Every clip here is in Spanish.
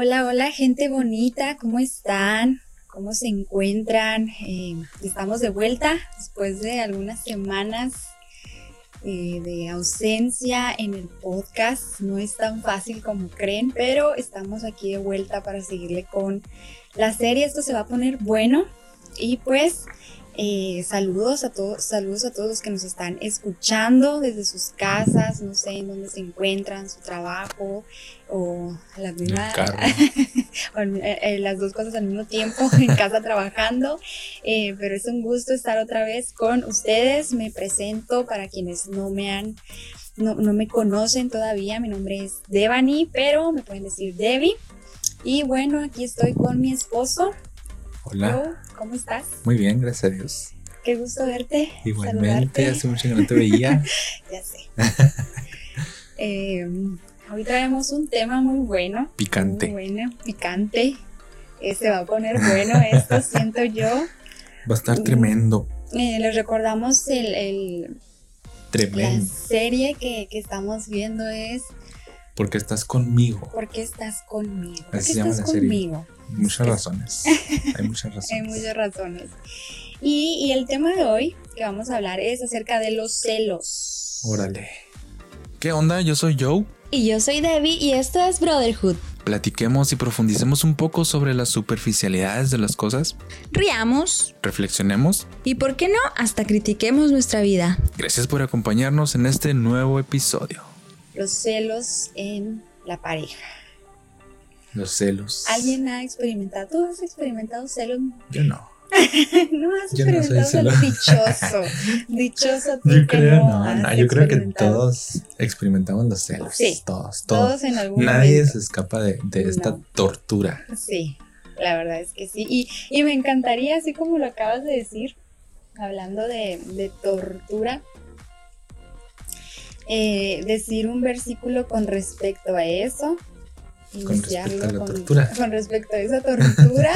Hola, hola, gente bonita, ¿cómo están? ¿Cómo se encuentran? Eh, estamos de vuelta después de algunas semanas eh, de ausencia en el podcast. No es tan fácil como creen, pero estamos aquí de vuelta para seguirle con la serie. Esto se va a poner bueno. Y pues eh, saludos a todos, saludos a todos los que nos están escuchando desde sus casas, no sé en dónde se encuentran, su trabajo o la misma, eh, eh, las dos cosas al mismo tiempo, en casa trabajando. pero es un gusto estar otra vez con ustedes. Me presento para quienes no me han no, no, me conocen todavía, mi nombre es Devani, pero me pueden decir Debbie. Y bueno, aquí estoy con mi esposo, Hola. ¿Cómo estás? Muy bien, gracias a Dios. Qué gusto verte. Igualmente, hace mucho que no te veía. ya sé. Em, hoy traemos un tema muy bueno. Picante. Muy bueno, picante. Se va a poner bueno esto, siento yo. Va a estar tremendo. Eh, les recordamos el, el Tremendo. La serie que, que estamos viendo es porque estás conmigo. Porque estás conmigo. Así se llama la conmigo. Muchas razones. Hay muchas razones. Hay muchas razones. Y, y, el tema de hoy que vamos a hablar es acerca de los celos. Órale. ¿Qué onda? Yo soy Joe. Y yo soy Debbie y esto es Brotherhood. Platiquemos y profundicemos un poco sobre las superficialidades de las cosas. Riamos. Reflexionemos. Y por qué no, hasta critiquemos nuestra vida. Gracias por acompañarnos en este nuevo episodio los celos en la pareja. Los celos. ¿Alguien ha experimentado? ¿Tú has experimentado celos? Yo no. no has experimentado celos. Dichoso. Dichoso tú Yo creo, no, no, yo creo que todos experimentamos los celos. Sí. Todos, todos. Todos en algún Nadie se escapa de, de esta tortura. Sí, la verdad es que sí. Y, y, me encantaría, así como lo acabas de decir, hablando de, de tortura, eh, decir un versículo con respecto a eso. Con respecto a la tortura. Con respecto a esa tortura.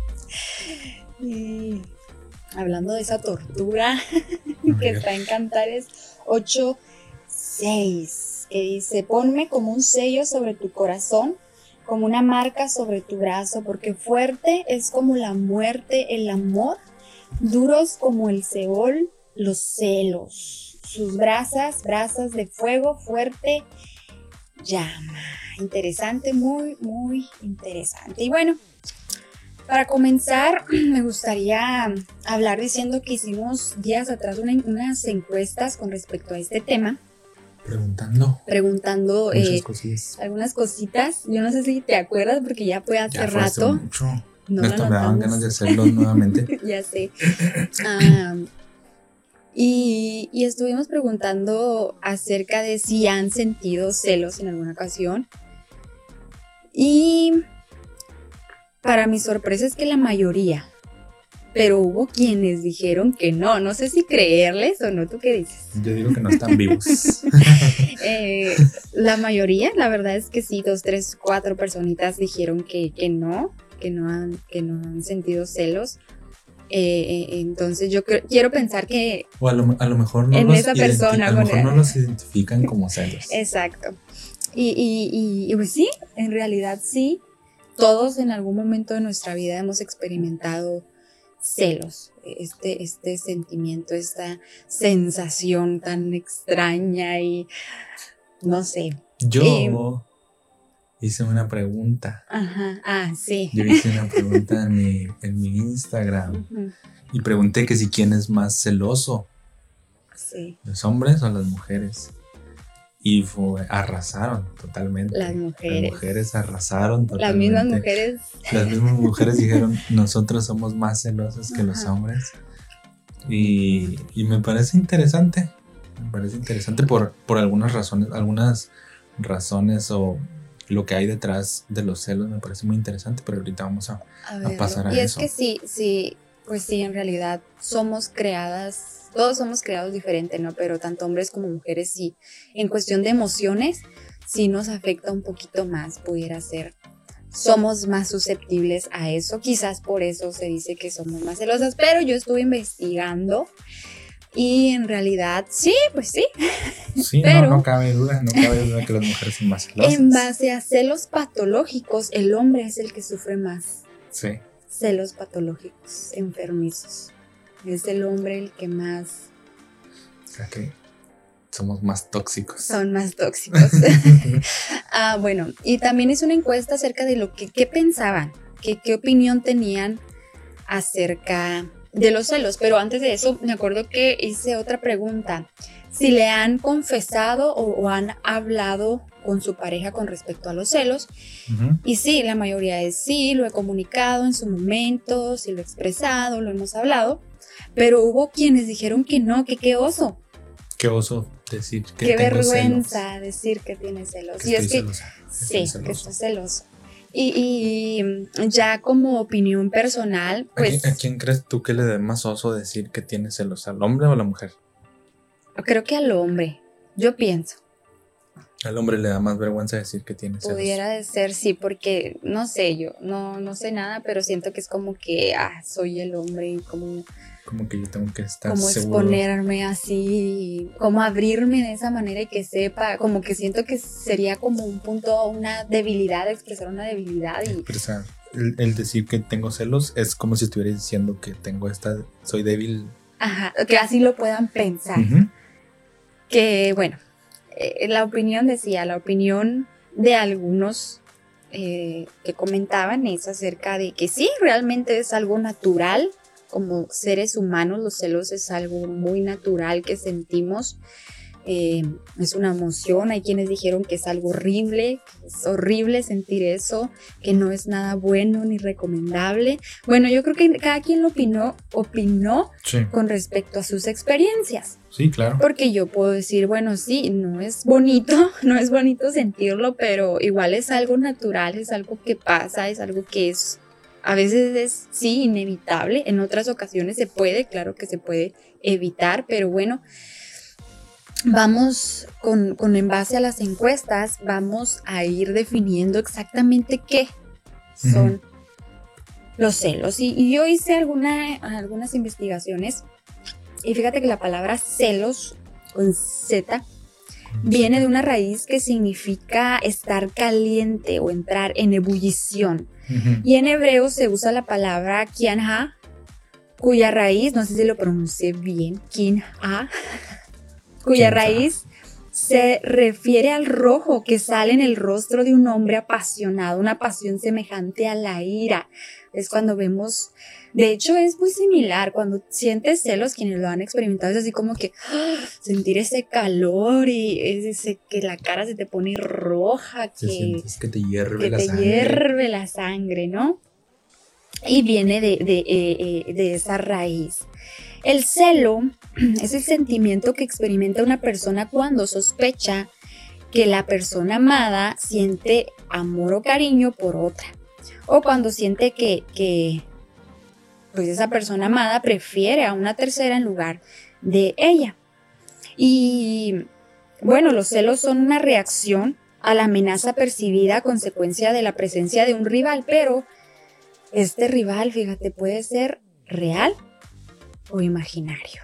y hablando de esa tortura que está en Cantares 8, 6, que dice, ponme como un sello sobre tu corazón, como una marca sobre tu brazo, porque fuerte es como la muerte el amor, duros como el Seol los celos sus brasas, brasas de fuego fuerte, llama. Interesante, muy, muy interesante. Y bueno, para comenzar, me gustaría hablar diciendo que hicimos días atrás unas encuestas con respecto a este tema. Preguntando. Preguntando eh, algunas cositas. Yo no sé si te acuerdas porque ya fue hace rato. mucho. No me daban ganas de hacerlo nuevamente. ya sé. Ah, y, estuvimos preguntando acerca de si han sentido celos en alguna ocasión. Y para mi sorpresa es que la mayoría, pero hubo quienes dijeron que no. No sé si creerles o no, ¿tú qué dices? Yo digo que no están vivos. Eh, la mayoría, la verdad es que sí, dos, tres, cuatro personitas dijeron que, que no, que no, han, que no han sentido celos. Eh, eh, entonces yo quiero pensar que... O a lo, mejor no, en los esa persona, a lo mejor no los identifican como celos. Exacto. Y, y, y, pues sí, en realidad sí, todos en algún momento de nuestra vida hemos experimentado celos, este, este sentimiento, esta sensación tan extraña y no sé. Yo, hice una pregunta. Ajá, ah, sí. Yo hice una pregunta en mi, en mi Instagram y pregunté que si quién es más celoso. Sí. ¿Los hombres o las mujeres? Y fue, arrasaron totalmente. Las mujeres. Las mujeres arrasaron totalmente. Las mismas mujeres. Las mismas mujeres dijeron, nosotros somos más celosos que los hombres. Y, y, me parece interesante. Me parece interesante por, por algunas razones, algunas razones o lo que hay detrás de los celos me parece muy interesante, pero ahorita vamos a, pasar a eso. Y es que sí, sí, pues sí, en realidad somos creadas, todos somos creados diferente, ¿no? Pero tanto hombres como mujeres sí, en cuestión de emociones, sí nos afecta un poquito más, pudiera ser. Somos más susceptibles a eso, quizás por eso se dice que somos más celosas, pero yo estuve investigando Y en realidad, sí, pues sí. Sí, Pero- no, no cabe duda, no cabe duda que las mujeres son más celosas. En base a celos patológicos, el hombre es el que sufre más Sí. celos patológicos, enfermizos. Es el hombre el que más O sea que somos más tóxicos. son más tóxicos. ah, bueno, y también hice una encuesta acerca de lo que qué pensaban, que, qué opinión tenían acerca de los celos. Pero antes de eso, me acuerdo que hice otra pregunta. Si le han confesado o, o han hablado con su pareja con respecto a los celos. Y sí, la mayoría es sí, lo he comunicado en su momento, sí lo he expresado, lo hemos hablado. Pero hubo quienes dijeron que no, que qué oso, Qué oso decir que qué tengo vergüenza decir que tiene celos. que y es que celosa, que Sí, que está celoso. Y, y ya como opinión personal, ¿A pues quién- ¿A quién crees tú que le dé más oso decir que tiene celos? ¿Al hombre o a la mujer? creo que al hombre, yo pienso, Al hombre le da más vergüenza decir que tiene celos. pudiera ser sí, porque no sé yo, no, no sé nada, pero siento que es como que, ah, soy el hombre y como, Como que yo tengo que estar como seguro. exponerme así, como abrirme de esa manera y que sepa, como que siento que sería como un punto, una debilidad, expresar una debilidad y expresar. El, el decir que tengo celos es como si estuviera diciendo que tengo esta, soy débil. ajá, que así lo puedan pensar. Que bueno, eh, la opinión decía, la opinión de algunos eh, que comentaban es acerca de que sí, realmente es algo natural, como seres humanos los celos es algo muy natural que sentimos, eh, es una emoción, hay quienes dijeron que es algo horrible, que es horrible sentir eso, que no es nada bueno ni recomendable. Bueno, yo creo que cada quien lo opinó, opinó Sí, con respecto a sus experiencias. sí, claro. Porque yo puedo decir, bueno, sí, no es bonito, no es bonito sentirlo, pero igual es algo natural, es algo que pasa, es algo que es, a veces es, sí, inevitable, en otras ocasiones se puede, claro que se puede evitar, pero bueno, vamos con, con en base a las encuestas, vamos a ir definiendo exactamente qué son los celos. Y, y yo hice alguna, algunas investigaciones y fíjate que la palabra celos con Z viene de una raíz que significa estar caliente o entrar en ebullición. Y en hebreo se usa la palabra kianha, cuya raíz, no sé si lo pronuncié bien, kinha, cuya raíz se refiere al rojo que sale en el rostro de un hombre apasionado, una pasión semejante a la ira. Es cuando vemos, de hecho es muy similar, cuando sientes celos, quienes lo han experimentado, es así como que ¡ah! sentir ese calor y es ese que la cara se te pone roja, que, que te hierve que la te sangre. hierve la sangre, ¿no? Y viene de, de, eh, eh, de esa raíz. El celo es el sentimiento que experimenta una persona cuando sospecha que la persona amada siente amor o cariño por otra. O cuando siente que, que pues esa persona amada prefiere a una tercera en lugar de ella. Y bueno, los celos son una reacción a la amenaza percibida a consecuencia de la presencia de un rival, pero este rival, fíjate, puede ser real o imaginario.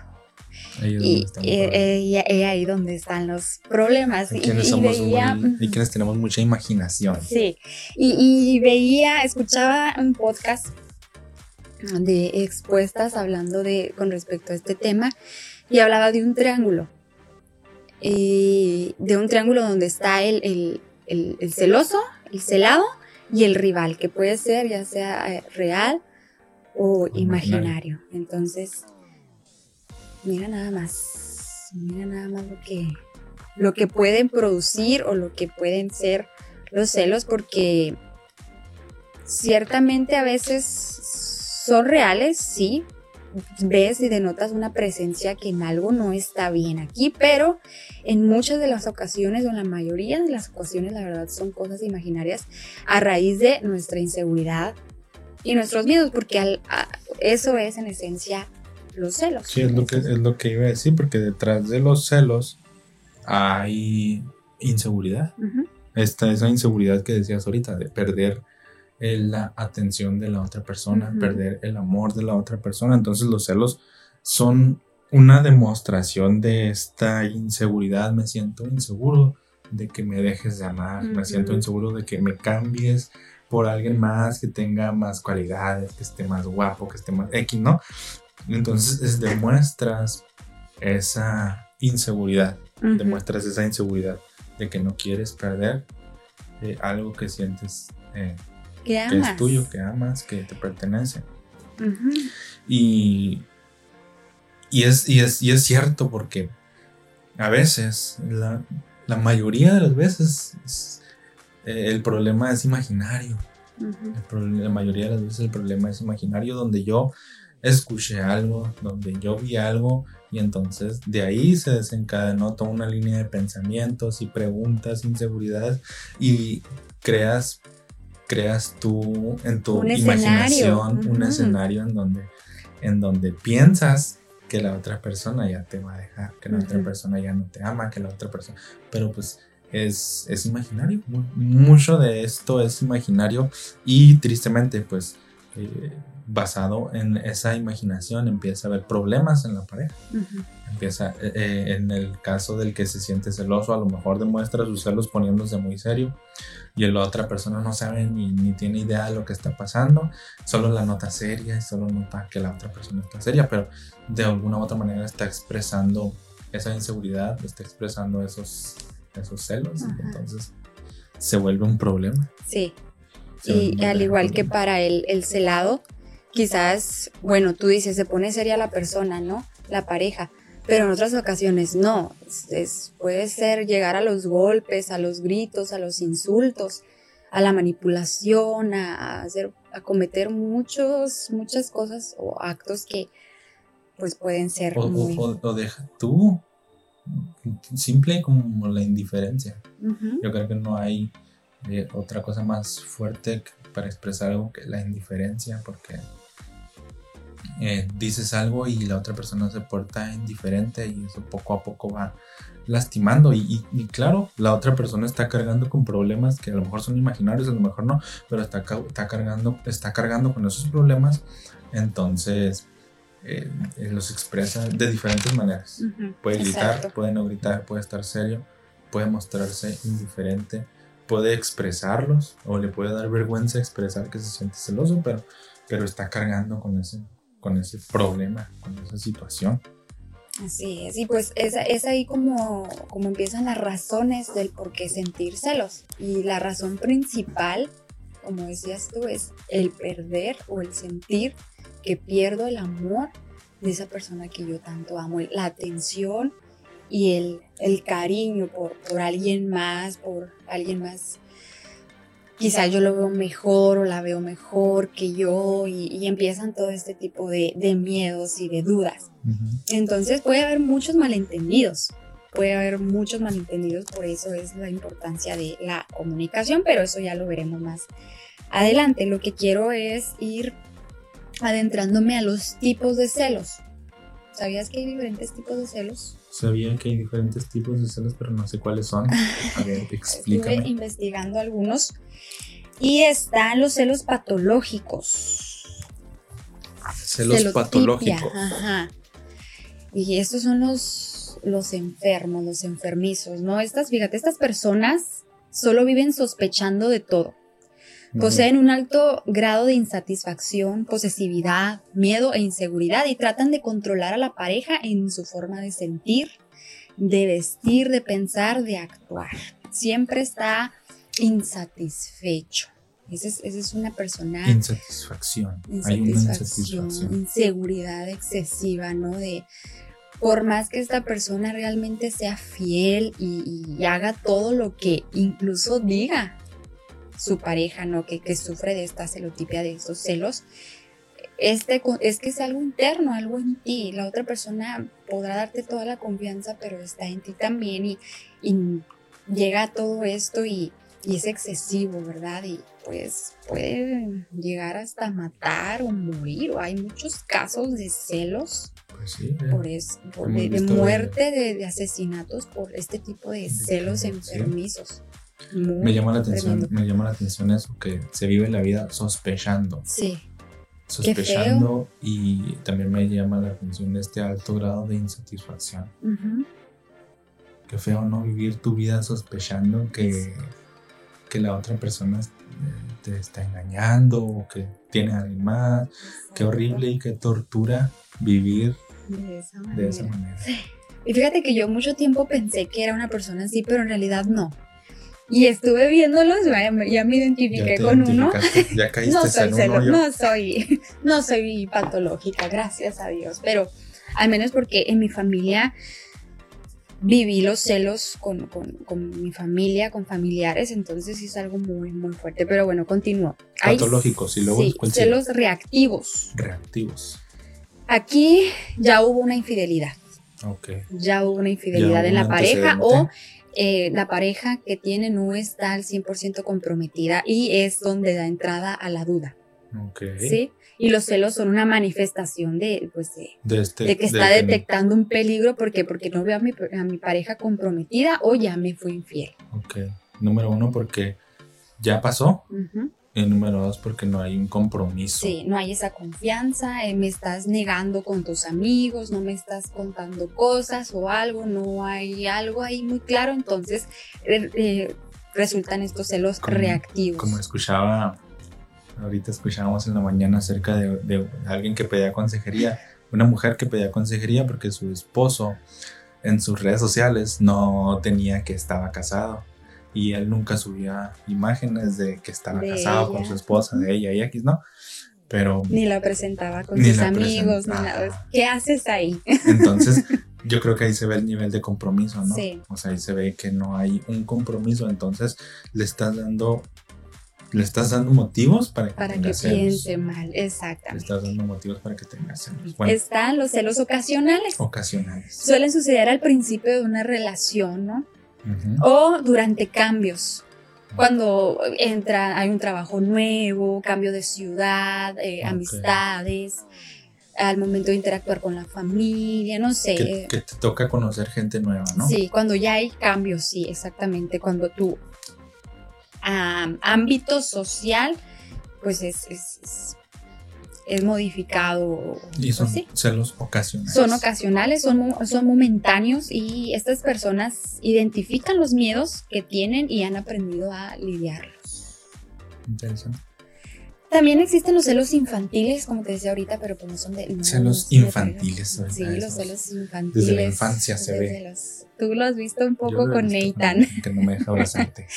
Ahí es donde Y estamos eh, eh, y- y ahí donde están los problemas. Y, quienes veía, muy- quienes tenemos mucha imaginación. Sí, y, veía, escuchaba un podcast de expuestas hablando de con respecto a este tema y hablaba de un triángulo. Y de un triángulo donde está el, el- el- el celoso, el celado y el rival, que puede ser ya sea eh, real o imaginario. Entonces, mira nada más, mira nada más lo que, lo que pueden producir o lo que pueden ser los celos, porque ciertamente a veces son reales, sí. Ves y denotas una presencia que en algo no está bien aquí, pero en muchas de las ocasiones o en la mayoría de las ocasiones la verdad son cosas imaginarias a raíz de nuestra inseguridad y nuestros miedos, porque al- a- eso es en esencia los celos. Sí, es lo, que, es lo que iba a decir, porque detrás de los celos hay inseguridad. Ujú. Esta esa inseguridad que decías ahorita, de perder eh, la atención de la otra persona, perder el amor de la otra persona. Entonces los celos son una demostración de esta inseguridad. Me siento inseguro de que me dejes de amar, me siento inseguro de que me cambies por alguien más que tenga más cualidades, que esté más guapo, que esté más X, ¿no? Entonces demuestras esa inseguridad, demuestras esa inseguridad de que no quieres perder eh, algo que sientes eh, que, es tuyo, que amas, que te pertenece. y, y, es, y, es, y es cierto porque a veces, la, la mayoría de las veces, eh, el problema es imaginario. la mayoría de las veces el problema es imaginario donde yo escuché algo, donde yo vi algo y entonces de ahí se desencadenó toda una línea de pensamientos y preguntas, inseguridades y creas, creas tú en tu imaginación un escenario en donde, en donde piensas que la otra persona ya te va a dejar, que la otra persona ya no te ama, que la otra persona, pero pues es, es imaginario, mucho de esto es imaginario y tristemente pues eh, basado en esa imaginación empieza a haber problemas en la pareja. Empieza, eh, eh, en el caso del que se siente celoso, a lo mejor demuestra sus celos poniéndose muy serio y la otra persona no sabe ni, ni, tiene idea de lo que está pasando, solo la nota seria y solo nota que la otra persona está seria, pero de alguna u otra manera está expresando esa inseguridad, está expresando esos, esos celos, y entonces se vuelve un problema. Sí. y al igual que para el, el celado, quizás, bueno, tú dices, se pone seria la persona, ¿no? La pareja, pero en otras ocasiones no. Es, puede ser llegar a los golpes, a los gritos, a los insultos, a la manipulación, a, hacer, a cometer muchos, muchas cosas o actos que pues pueden ser o, muy... o, deja tú, simple como la indiferencia. Yo creo que no hay eh, otra cosa más fuerte para expresar algo que la indiferencia, porque eh, dices algo y la otra persona se porta indiferente y eso poco a poco va lastimando. Y, claro, la otra persona está cargando con problemas que a lo mejor son imaginarios, a lo mejor no, pero está, está, cargando, está cargando con esos problemas, entonces eh, los expresa de diferentes maneras. Puede gritar, puede no gritar, puede estar serio, puede mostrarse indiferente, puede expresarlos o le puede dar vergüenza expresar que se siente celoso, pero, pero está cargando con ese, con ese problema, con esa situación. Así es, y pues es, es ahí como, como empiezan las razones del por qué sentir celos. Y la razón principal, como decías tú, es el perder o el sentir que pierdo el amor de esa persona que yo tanto amo, la atención y el, el cariño por, por alguien más, por alguien más quizá yo lo veo mejor o la veo mejor que yo y, empiezan todo este tipo de, miedos y de dudas. Entonces puede haber muchos malentendidos, puede haber muchos malentendidos, por eso es la importancia de la comunicación, pero eso ya lo veremos más adelante. Lo que quiero es ir adentrándome a los tipos de celos. ¿Sabías que hay diferentes tipos de celos? Sabía que hay diferentes tipos de celos, pero no sé cuáles son. A ver, explícame. Estuve investigando algunos. Y están los celos patológicos. Celos patológicos. Ajá. Y estos son los, los enfermos, los enfermizos, ¿no? Estas, fíjate, estas personas solo viven sospechando de todo. Poseen un alto grado de insatisfacción, posesividad, miedo e inseguridad y tratan de controlar a la pareja en su forma de sentir, de vestir, de pensar, de actuar. Siempre está insatisfecho. Esa es, una persona... Insatisfacción. Hay una insatisfacción. Inseguridad excesiva, ¿no? De por más que esta persona realmente sea fiel y haga todo lo que incluso diga su pareja, ¿no? Que, que sufre de esta celotipia, de estos celos, este, es que es algo interno, algo en ti. La otra persona podrá darte toda la confianza, pero está en ti también y, llega todo esto y, es excesivo, ¿verdad? Y pues puede llegar hasta matar o morir. O hay muchos casos de celos. Pues sí, por es, de, muerte, de, asesinatos por este tipo de celos enfermizos me llama la atención, me llama la atención eso, que se vive la vida sospechando. Sí. sospechando y también me llama la atención este alto grado de insatisfacción. Qué feo, ¿no? Vivir tu vida sospechando que, que la otra persona te está engañando o que tiene a alguien más. Qué horrible y qué tortura vivir de esa manera. Y fíjate que yo mucho tiempo pensé que era una persona así, pero en realidad no. Y estuve viéndolos, ya me identifiqué con uno. Ya caíste no soy en uno, no soy, no soy patológica, gracias a Dios, pero al menos porque en mi familia viví los celos con, con, con, mi familia, con familiares, entonces es algo muy, muy fuerte. Pero bueno, continúo. Patológicos y luego sí, celos reactivos. Reactivos. Aquí ya hubo una infidelidad. Ok. Ya hubo una infidelidad en la pareja o eh, la pareja que tiene no está al 100% comprometida y es donde da entrada a la duda. Okay. ¿Sí? Y los celos son una manifestación de, pues de, este, que está detectando un peligro. ¿Por qué? Porque no veo a mi, a mi pareja comprometida o ya me fui infiel. Ok. Número uno, porque ya pasó. Y número dos, porque no hay un compromiso. Sí, no hay esa confianza, eh, me estás negando con tus amigos, no me estás contando cosas o algo, no hay algo ahí muy claro, entonces eh, eh, resultan estos celos reactivos. Como escuchaba, ahorita escuchábamos en la mañana acerca de, de alguien que pedía consejería, una mujer que pedía consejería porque su esposo en sus redes sociales no tenía que estaba casado y él nunca subía imágenes de que estaba casado con su esposa, de ella y X, ¿no? Pero... Ni la presentaba con sus amigos, ni nada. ¿Qué haces ahí? Entonces, yo creo que ahí se ve el nivel de compromiso, ¿no? Sí. O sea, ahí se ve que no hay un compromiso, entonces le estás dando le estás dando motivos para que, para que piense mal, exactamente. Le estás dando motivos para que tenga celos. Están los celos ocasionales. Ocasionales. Suelen suceder al principio de una relación, ¿no? O durante cambios. Cuando entra, hay un trabajo nuevo, cambio de ciudad, eh, amistades, al momento de interactuar con la familia, no sé. Que, te toca conocer gente nueva, ¿no? Sí, cuando ya hay cambios, sí, exactamente. Cuando tu ámbito social, pues es es modificado. Y son celos ocasionales. Son ocasionales, son, son momentáneos y estas personas identifican los miedos que tienen y han aprendido a lidiarlos. Interesante. También existen los celos infantiles, como te decía ahorita, pero pues no son de... celos infantiles. sí, los celos infantiles. Desde la infancia se ve. tú lo has visto un poco con Nathan. que no me deja abrazarte.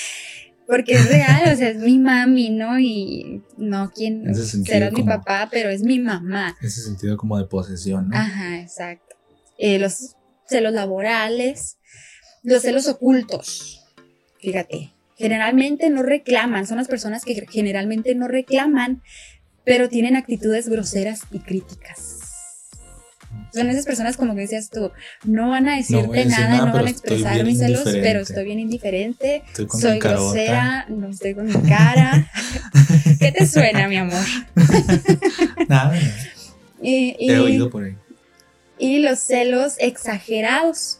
porque es real, o sea, es mi mami, ¿no? Y no quien será mi papá, pero es mi mamá. Ese sentido como de posesión, ¿no? Ajá, exacto. Eh, los celos laborales, los celos ocultos, fíjate, generalmente no reclaman, son las personas que generalmente no reclaman, pero tienen actitudes groseras y críticas. Son esas personas como que decías tú, no van a decirte nada, no van a expresar mis celos, pero estoy bien indiferente, soy grosera, no estoy con mi cara. ¿Qué te suena, mi amor? nada. Y, He oído por ahí. Y los celos exagerados.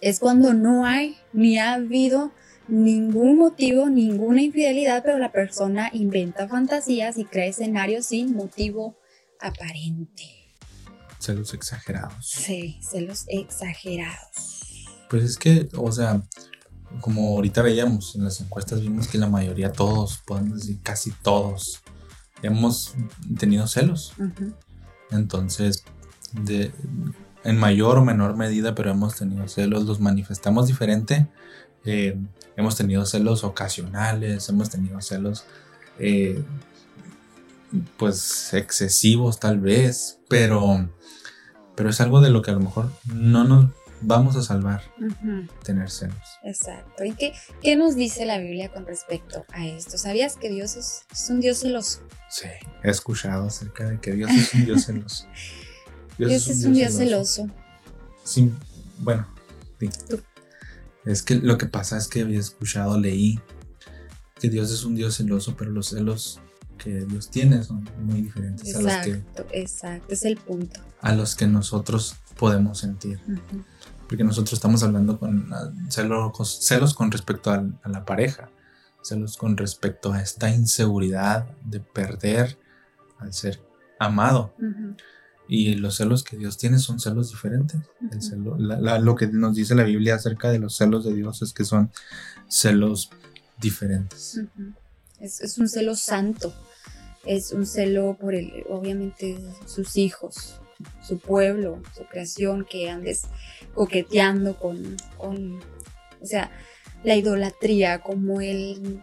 Es cuando no hay ni ha habido ningún motivo, ninguna infidelidad, pero la persona inventa fantasías y crea escenarios sin motivo aparente. Celos exagerados. Sí, celos exagerados. Pues es que, o sea, como ahorita veíamos en las encuestas, vimos que la mayoría, todos, podemos decir casi todos, hemos tenido celos. Entonces, de, en mayor o menor medida, pero hemos tenido celos, los manifestamos diferente. Eh, hemos tenido celos ocasionales, hemos tenido celos, eh, pues, excesivos tal vez, pero pero es algo de lo que a lo mejor no nos vamos a salvar tener celos. Exacto. ¿Y qué, qué, nos dice la Biblia con respecto a esto? ¿Sabías que Dios es, un Dios celoso? Sí, he escuchado acerca de que Dios es un Dios celoso. Dios, es, un Dios, celoso. Sí, bueno, sí. Es que lo que pasa es que había escuchado, leí que Dios es un Dios celoso, pero los celos que Dios tiene son muy diferentes a los que... Exacto, es el punto. A los que nosotros podemos sentir. Porque nosotros estamos hablando con celos, celos con respecto a, la pareja, celos con respecto a esta inseguridad de perder al ser amado. Y los celos que Dios tiene son celos diferentes. El celo, lo que nos dice la Biblia acerca de los celos de Dios es que son celos diferentes. es, es, un celo santo. Es un celo por el, obviamente, sus hijos, su pueblo, su creación, que andes coqueteando con, con o sea, la idolatría, como él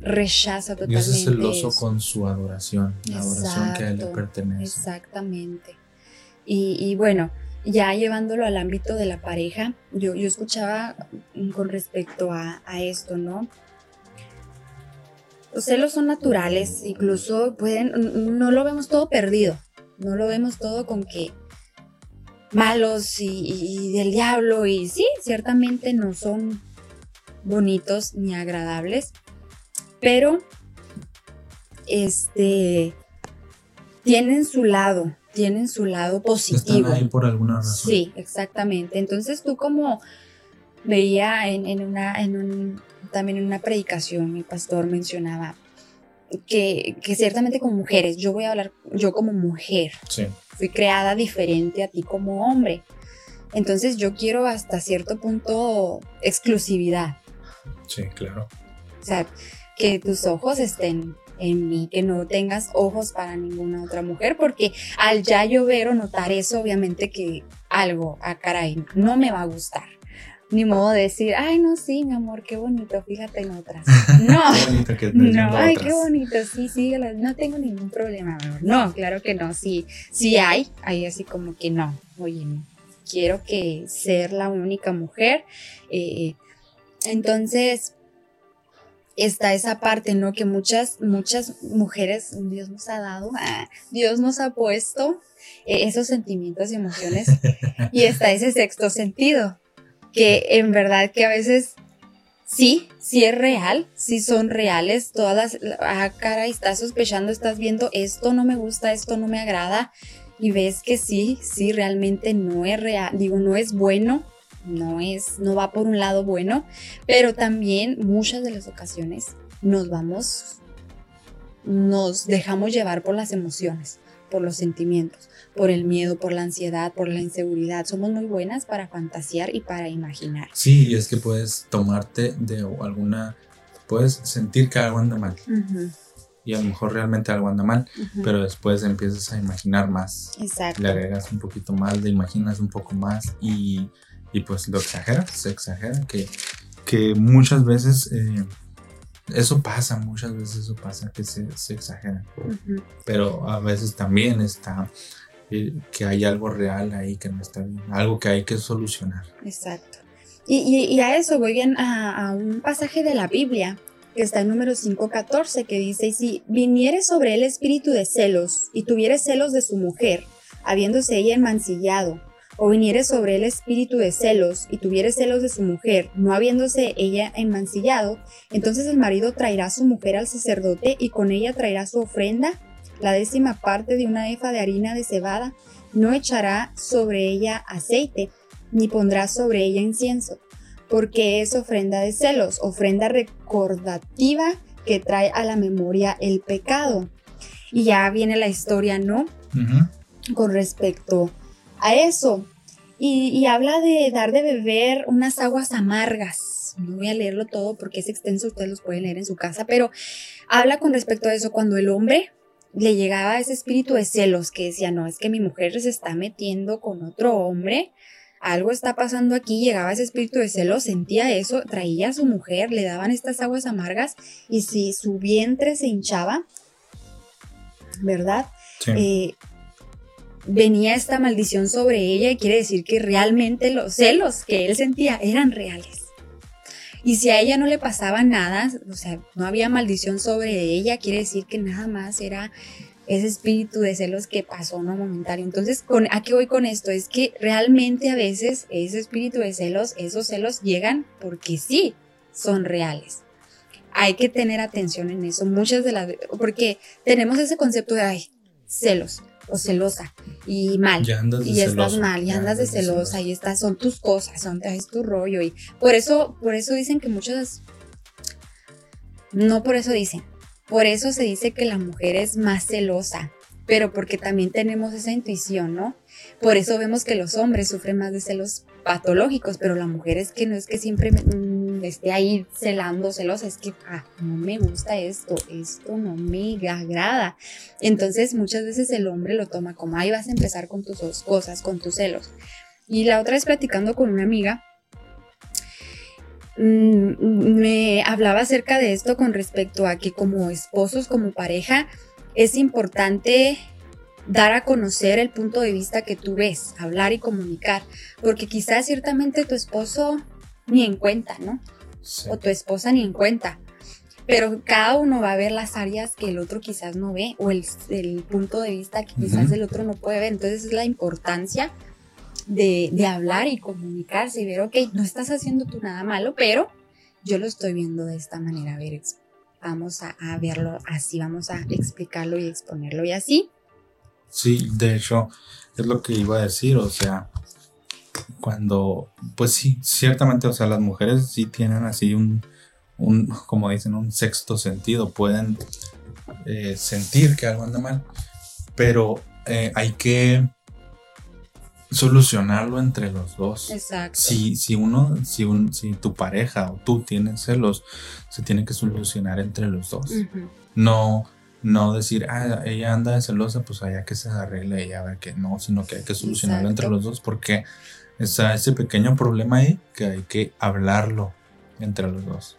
rechaza totalmente. Dios es celoso con su adoración, la adoración que a él le pertenece. Exactamente. Y, bueno, ya llevándolo al ámbito de la pareja, yo, yo escuchaba con respecto a, a esto, ¿no? Los celos son naturales, incluso pueden, no lo vemos todo perdido, no lo vemos todo con que malos y, del diablo y sí, ciertamente no son bonitos ni agradables, pero este tienen su lado, tienen su lado positivo. Están ahí por alguna razón. Sí, exactamente. Entonces tú como veía en, una, en un, también en una predicación, mi pastor mencionaba que, que, ciertamente como mujeres, yo voy a hablar yo como mujer, sí. fui creada diferente a ti como hombre. Entonces yo quiero hasta cierto punto exclusividad. Sí, claro. O sea, que tus ojos estén en mí, que no tengas ojos para ninguna otra mujer, porque al ya yo ver o notar eso, obviamente que algo, a ah, caray, no me va a gustar ni modo de decir, ay, no, sí, mi amor, qué bonito, fíjate en otras. No, no, ay, qué bonito, sí, sí, no tengo ningún problema, amor. No, claro que no, sí, sí hay, hay así como que no, oye, quiero que ser la única mujer. Eh, entonces, está esa parte, ¿no? Que muchas, muchas mujeres, Dios nos ha dado, ah, Dios nos ha puesto eh, esos sentimientos y emociones y está ese sexto sentido que en verdad que a veces sí, sí es real, sí son reales, todas las, ah, cara, y estás sospechando, estás viendo, esto no me gusta, esto no me agrada, y ves que sí, sí, realmente no es real, digo, no es bueno, no es, no va por un lado bueno, pero también muchas de las ocasiones nos vamos, nos dejamos llevar por las emociones, por los sentimientos por el miedo, por la ansiedad, por la inseguridad. Somos muy buenas para fantasear y para imaginar. Sí, y es que puedes tomarte de alguna, puedes sentir que algo anda mal. Y a lo mejor realmente algo anda mal, pero después empiezas a imaginar más. Exacto. Le agregas un poquito más, le imaginas un poco más y, y pues lo exageras, se exagera, que, que muchas veces... Eh, eso pasa, muchas veces eso pasa, que se, se exagera. Pero a veces también está que hay algo real ahí que no está bien, algo que hay que solucionar. Exacto. Y, a eso voy bien a, un pasaje de la Biblia que está en número 5.14 que dice, si viniere sobre él espíritu de celos y tuviere celos de su mujer, habiéndose ella enmancillado, o viniere sobre él espíritu de celos y tuviere celos de su mujer, no habiéndose ella enmancillado, entonces el marido traerá a su mujer al sacerdote y con ella traerá su ofrenda la décima parte de una efa de harina de cebada, no echará sobre ella aceite, ni pondrá sobre ella incienso, porque es ofrenda de celos, ofrenda recordativa que trae a la memoria el pecado. Y ya viene la historia, ¿no? Con respecto a eso. Y, y, habla de dar de beber unas aguas amargas. No voy a leerlo todo porque es extenso, ustedes los pueden leer en su casa, pero habla con respecto a eso cuando el hombre le llegaba ese espíritu de celos que decía, no, es que mi mujer se está metiendo con otro hombre, algo está pasando aquí, llegaba ese espíritu de celos, sentía eso, traía a su mujer, le daban estas aguas amargas y si su vientre se hinchaba, ¿verdad? Eh, venía esta maldición sobre ella y quiere decir que realmente los celos que él sentía eran reales. Y si a ella no le pasaba nada, o sea, no había maldición sobre ella, quiere decir que nada más era ese espíritu de celos que pasó no momentario. Entonces, ¿a qué voy con esto? Es que realmente a veces ese espíritu de celos, esos celos llegan porque sí, son reales. Hay que tener atención en eso. Muchas de las porque tenemos ese concepto de ay, celos o celosa y mal. Y estás mal y andas de celosa, y estas son tus cosas, son es tu rollo. Y por eso por eso dicen que muchas no por eso dicen Por eso se dice que la mujer es más celosa, pero porque también tenemos esa intuición, ¿no? Por eso vemos que los hombres sufren más de celos patológicos, pero la mujer es que no es que siempre esté ahí celando, celosa, es que ah, no me gusta esto, esto no me agrada. Entonces muchas veces el hombre lo toma como, ahí vas a empezar con tus cosas, con tus celos. Y la otra vez platicando con una amiga, mm, me hablaba acerca de esto con respecto a que como esposos, como pareja, es importante dar a conocer el punto de vista que tú ves, hablar y comunicar, porque quizás ciertamente tu esposo ni en cuenta, ¿no? O tu esposa ni en cuenta. Pero cada uno va a ver las áreas que el otro quizás no ve o el, punto de vista que quizás el otro no puede ver. Entonces es la importancia de, hablar y comunicarse y ver, ok, no estás haciendo tú nada malo, pero yo lo estoy viendo de esta manera. A ver, vamos a, a verlo así, vamos a explicarlo y exponerlo y así Sí, de hecho, es lo que iba a decir, o sea, cuando, pues sí, ciertamente, o sea, las mujeres sí tienen así un, un como dicen, un sexto sentido, pueden eh, sentir que algo anda mal, pero eh, hay que solucionarlo entre los dos. Exacto. Si, si uno, si, un, si tu pareja o tú tienes celos, se tiene que solucionar entre los dos. No no decir, ah, ella anda celosa, pues allá que se arregle ella, a ver que no, sino que hay que solucionarlo entre los dos porque está ese pequeño problema ahí que hay que hablarlo entre los dos.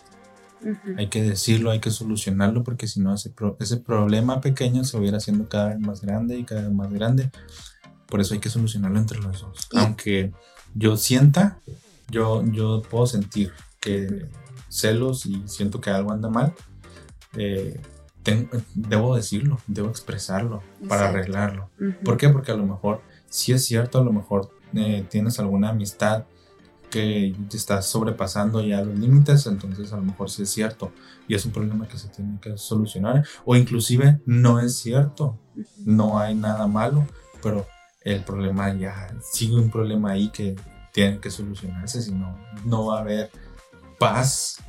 Hay que decirlo, hay que solucionarlo porque si no ese, ese problema pequeño se hubiera haciendo cada vez más grande y cada vez más grande. Por eso hay que solucionarlo entre los dos. Aunque yo sienta, yo, yo puedo sentir que celos y siento que algo anda mal. Eh, debo decirlo, debo expresarlo para arreglarlo. ¿Por qué? Porque a lo mejor, si es cierto, a lo mejor eh, tienes alguna amistad que te estás sobrepasando ya los límites, entonces a lo mejor sí es cierto y es un problema que se tiene que solucionar o inclusive no es cierto, no hay nada malo, pero el problema ya sigue un problema ahí que tiene que solucionarse, si no, no va a haber paz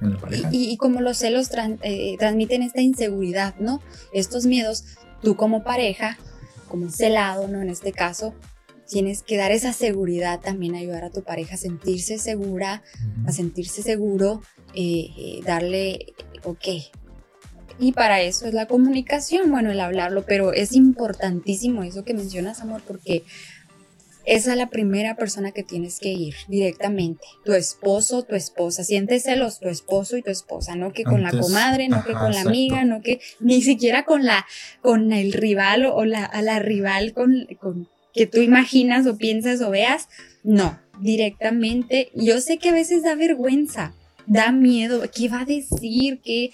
en la pareja. Y, como los celos eh, transmiten esta inseguridad, ¿no? Estos miedos, tú como pareja, como celado, ¿no? En este caso, tienes que dar esa seguridad también, ayudar a tu pareja a sentirse segura, a sentirse seguro, eh, eh, darle, ok. Y para eso es la comunicación, bueno, el hablarlo, pero es importantísimo eso que mencionas, amor, porque esa es la primera persona que tienes que ir directamente. Tu esposo, tu esposa. Sientes celos tu esposo y tu esposa, no que con la comadre, no que con la amiga, no que ni siquiera con la con el rival o, la, a la rival con, con que tú imaginas o piensas o veas. No, directamente. Yo sé que a veces da vergüenza, da miedo. ¿Qué va a decir? ¿Qué,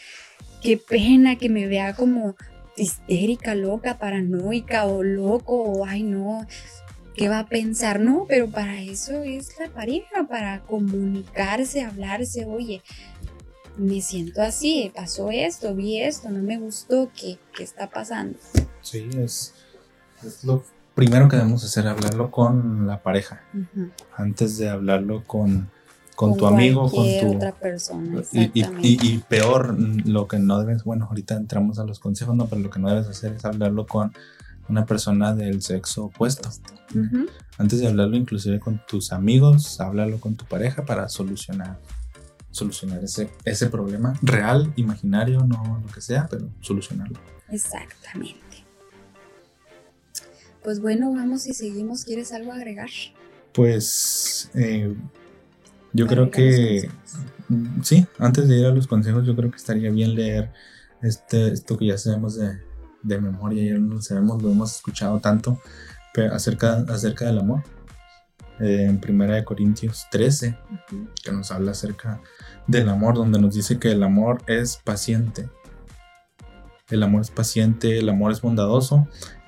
qué pena que me vea como histérica, loca, paranoica o loco o ay no qué va a pensar, no, pero para eso es la pareja, para comunicarse, hablarse, oye, me siento así, pasó esto, vi esto, no me gustó, ¿qué, qué está pasando? Sí, es, lo primero que debemos hacer, hablarlo con la pareja, antes de hablarlo con, con, tu amigo, con tu otra persona. Y, y, peor, lo que no debes, bueno, ahorita entramos a los consejos, no, pero lo que no debes hacer es hablarlo con una persona del sexo opuesto. Antes de hablarlo inclusive con tus amigos, háblalo con tu pareja para solucionar solucionar ese, ese problema real, imaginario, no lo que sea, pero solucionarlo. Exactamente. Pues bueno, vamos y seguimos. ¿Quieres algo agregar? Pues eh, yo creo que sí, antes de ir a los consejos, yo creo que estaría bien leer este, esto que ya sabemos de, de memoria, ya no lo sabemos, lo hemos escuchado tanto, pero acerca, acerca del amor. Eh, en Primera de Corintios 13, que nos habla acerca del amor, donde nos dice que el amor es paciente. El amor es paciente, el amor es bondadoso,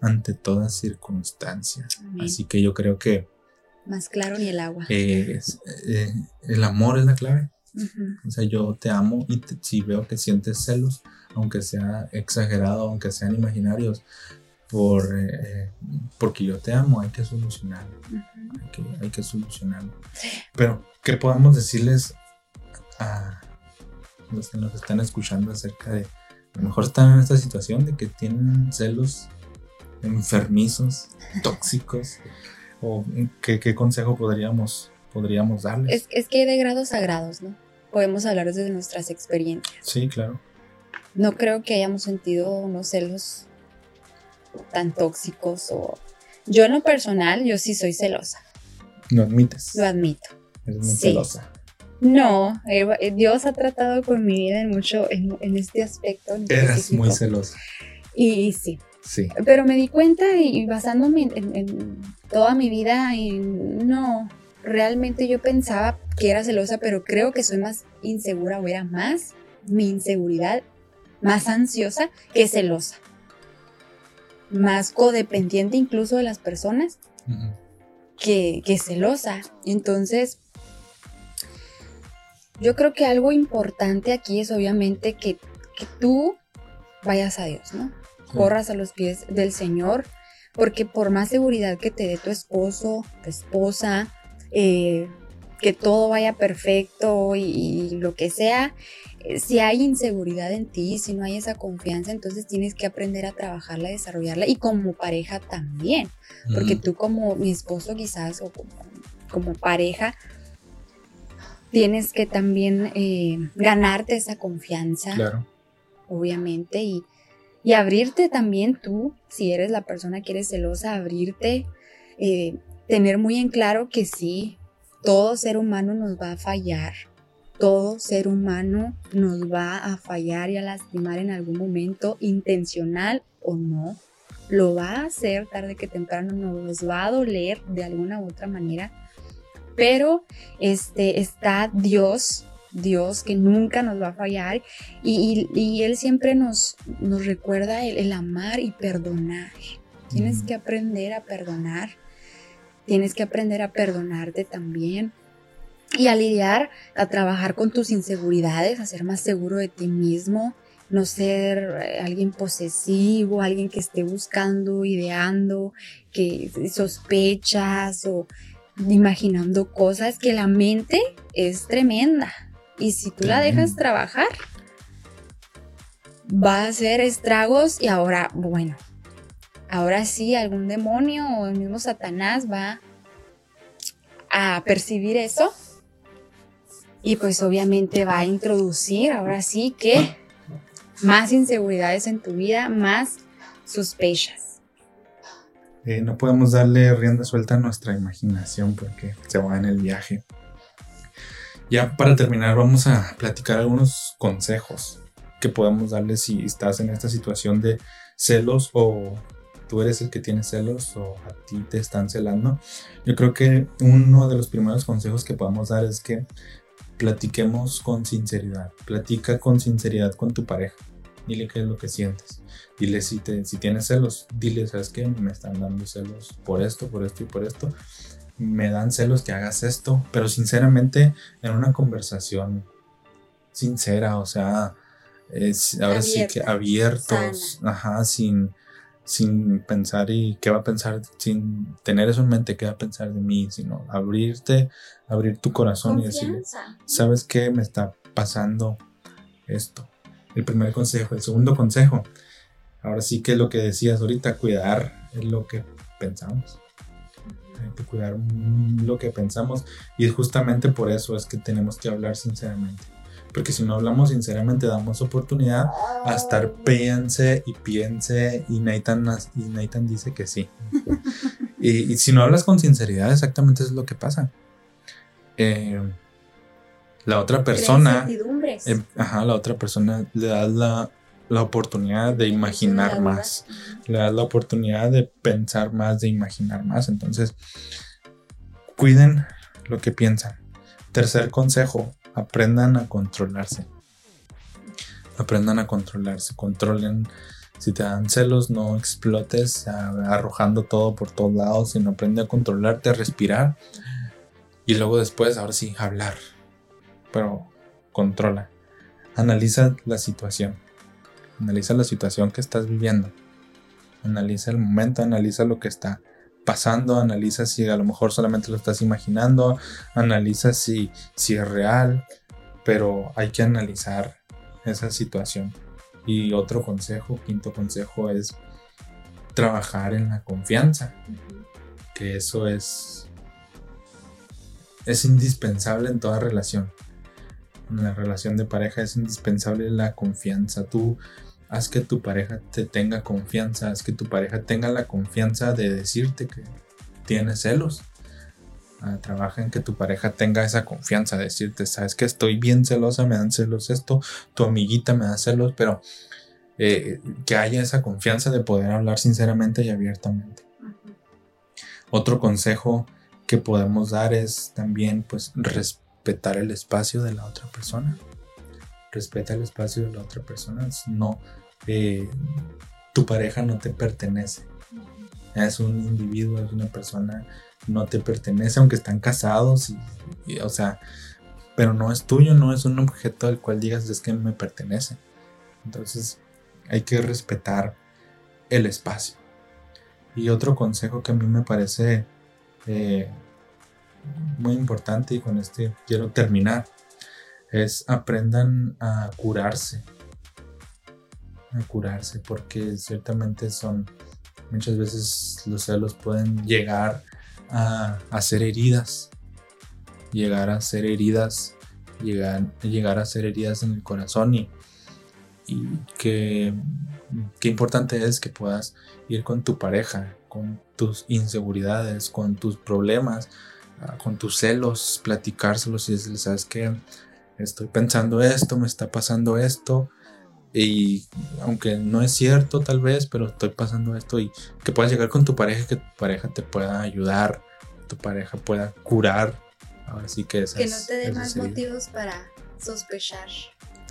ante toda circunstancia. Así que yo creo que... Más claro ni el agua. Eh, el amor es la clave. O sea, yo te amo y si veo que sientes celos, aunque sea exagerado, aunque sean imaginarios, por, eh, porque yo te amo, hay que solucionarlo. hay, que, hay, que, solucionarlo. Pero, ¿qué podemos decirles a los que nos están escuchando acerca de, a lo mejor están en esta situación de que tienen celos enfermizos, tóxicos? ¿O qué, qué consejo podríamos, podríamos darles? Es, es que hay de grados a grados, ¿no? Podemos hablar desde nuestras experiencias. Sí, claro. No creo que hayamos sentido unos celos tan tóxicos o... Yo en lo personal, yo sí soy celosa. ¿Lo admites? Lo admito. Eres muy celosa. No, eh, Dios ha tratado con mi vida en mucho, en, este aspecto. Eres muy celosa. Y, sí. Sí. Pero me di cuenta y basándome en, toda mi vida, y no, realmente yo pensaba que era celosa, pero creo que soy más insegura o era más mi inseguridad, más ansiosa que celosa más codependiente incluso de las personas que, que celosa. Entonces, yo creo que algo importante aquí es obviamente que, que tú vayas a Dios, ¿no? Corras a los pies del Señor, porque por más seguridad que te dé tu esposo, tu esposa, eh, que todo vaya perfecto y, lo que sea, eh, si hay inseguridad en ti, si no hay esa confianza, entonces tienes que aprender a trabajarla, desarrollarla y como pareja también, porque tú como mi esposo quizás o como, pareja, tienes que también eh, ganarte esa confianza, claro. obviamente, y, y, abrirte también tú, si eres la persona que eres celosa, abrirte, eh, tener muy en claro que sí, todo ser humano nos va a fallar. Todo ser humano nos va a fallar y a lastimar en algún momento, intencional o no. Lo va a hacer tarde que temprano, nos va a doler de alguna u otra manera. Pero este, está Dios, Dios que nunca nos va a fallar y, Él siempre nos, nos recuerda el, amar y perdonar. Tienes que aprender a perdonar Tienes que aprender a perdonarte también y a lidiar, a trabajar con tus inseguridades, a ser más seguro de ti mismo, no ser eh, alguien posesivo, alguien que esté buscando, ideando, que sospechas o imaginando cosas, que la mente es tremenda. Y si tú la dejas trabajar, va a hacer estragos y ahora, bueno, ahora sí algún demonio o el mismo Satanás va a percibir eso y pues obviamente va a introducir ahora sí que más inseguridades en tu vida, más sospechas. Eh, no podemos darle rienda suelta a nuestra imaginación porque se va en el viaje. Ya para terminar vamos a platicar algunos consejos que podemos darle si estás en esta situación de celos o tú eres el que tiene celos o a ti te están celando, yo creo que uno de los primeros consejos que podemos dar es que platiquemos con sinceridad. Platica con sinceridad con tu pareja. Dile qué es lo que sientes. Dile si, te, si tienes celos, dile, ¿sabes qué? Me están dando celos por esto, por esto y por esto. Me dan celos que hagas esto, pero sinceramente en una conversación sincera, o sea, es, ahora sí que abiertos, ajá, sin, sin pensar y qué va a pensar, sin tener eso en mente, qué va a pensar de mí, sino abrirte, abrir tu corazón y decir, ¿sabes qué? Me está pasando esto. El primer consejo. El segundo consejo, ahora sí que lo que decías ahorita, cuidar es lo que pensamos. Hay que cuidar lo que pensamos y justamente por eso es que tenemos que hablar sinceramente porque si no hablamos sinceramente, damos oportunidad a estar piense y piense y Nathan, y Nathan dice que sí. y, si no hablas con sinceridad, exactamente es lo que pasa. Eh, la otra persona... Eh, ajá, la otra persona le das la, la oportunidad de imaginar más. Le das la oportunidad de pensar más, de imaginar más. Entonces, cuiden lo que piensan. Tercer consejo, aprendan a controlarse. aprendan a controlarse, controlen. Si te dan celos, no explotes arrojando todo por todos lados, sino aprende a controlarte, a respirar y luego después, ahora sí, hablar. Pero controla. Analiza la situación. Analiza la situación que estás viviendo. Analiza el momento, analiza lo que está pasando, analiza si a lo mejor solamente lo estás imaginando, analiza si, si es real, pero hay que analizar esa situación. Y otro consejo, quinto consejo es trabajar en la confianza, que eso es es indispensable en toda relación. En la relación de pareja es indispensable la confianza. Tú haz que tu pareja te tenga confianza, haz que tu pareja tenga la confianza de decirte que tiene celos. Ah, trabaja en que tu pareja tenga esa confianza, decirte, sabes que estoy bien celosa, me dan celos esto, tu amiguita me da celos, pero eh, que haya esa confianza de poder hablar sinceramente y abiertamente. Otro consejo que podemos dar es también pues respetar el espacio de la otra persona. Respeta el espacio de la otra persona. No, eh, tu pareja no te pertenece. Es un individuo, es una persona, no te pertenece, aunque están casados, y, o sea, pero no es tuyo, no es un objeto al cual digas es que me pertenece. Entonces hay que respetar el espacio. Y otro consejo que a mí me parece eh, muy importante y con este quiero terminar es aprendan a curarse a curarse porque ciertamente son muchas veces los celos pueden llegar a hacer heridas llegar a hacer heridas llegar, llegar a hacer heridas en el corazón y, y que qué importante es que puedas ir con tu pareja con tus inseguridades con tus problemas ah, con tus celos platicárselos y decirles sabes que estoy pensando esto me está pasando esto y aunque no es cierto tal vez, pero estoy pasando esto y que puedas llegar con tu pareja, que tu pareja te pueda ayudar, tu pareja pueda curar. Ahora sí que Que no te dé más motivos para sospechar.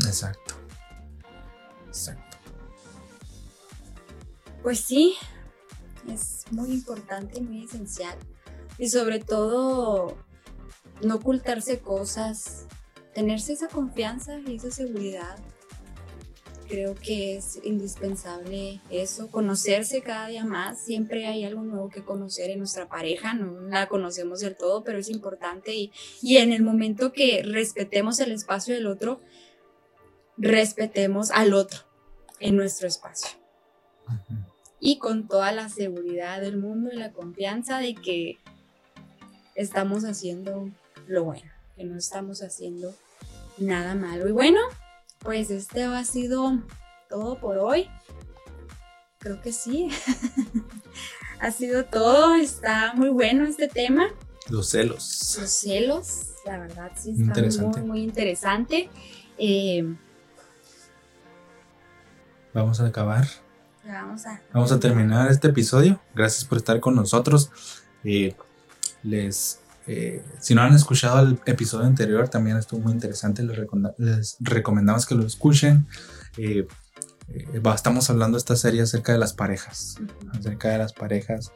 Exacto. Exacto. Pues sí, es muy importante y muy esencial. Y sobre todo, no ocultarse cosas, tenerse esa confianza y esa seguridad creo que es indispensable eso, conocerse cada día más. Siempre hay algo nuevo que conocer en nuestra pareja, no la conocemos del todo, pero es importante y, y en el momento que respetemos el espacio del otro, respetemos al otro en nuestro espacio. Y con toda la seguridad del mundo y la confianza de que estamos haciendo lo bueno, que no estamos haciendo nada malo. Y bueno, pues este ha sido todo por hoy. Creo que sí. ha sido todo. Está muy bueno este tema. Los celos. Los celos, la verdad sí está muy, muy interesante. Eh, vamos a acabar. Vamos a, vamos a terminar este episodio. Gracias por estar con nosotros. Eh, les eh, si no han escuchado el episodio anterior, también estuvo muy interesante. Les, recomendamos que lo escuchen. Eh, eh, estamos hablando de esta serie acerca de las parejas. Acerca de las parejas.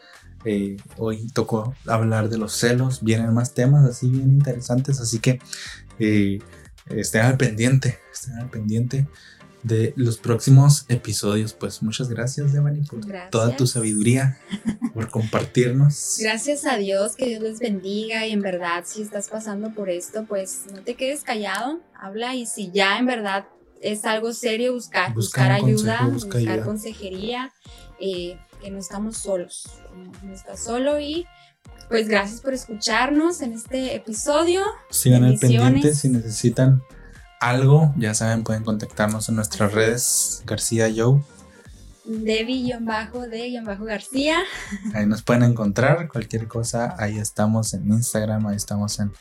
hoy tocó hablar de los celos. Vienen más temas así bien interesantes. Así que estén al pendiente. Estén al pendiente de los próximos episodios. Pues muchas gracias, Devani, por toda tu sabiduría, por compartirnos. Gracias a Dios, que Dios les bendiga y en verdad si estás pasando por esto, pues no te quedes callado, habla y si ya en verdad es algo serio, buscar, buscar ayuda, buscar consejería, eh, que no estamos solos, no estás solo y pues gracias por escucharnos en este episodio. Sigan al pendiente si necesitan algo, ya saben, pueden contactarnos en nuestras redes, García Joe. Debbie-de-García. Ahí nos pueden encontrar, cualquier cosa, ahí estamos en Instagram, ahí estamos en,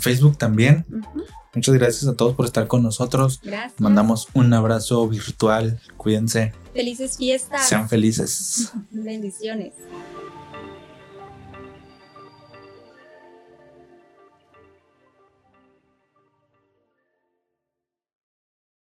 Facebook también. Muchas gracias a todos por estar con nosotros. Gracias. Mandamos un abrazo virtual, cuídense. Felices fiestas. Sean felices. Bendiciones.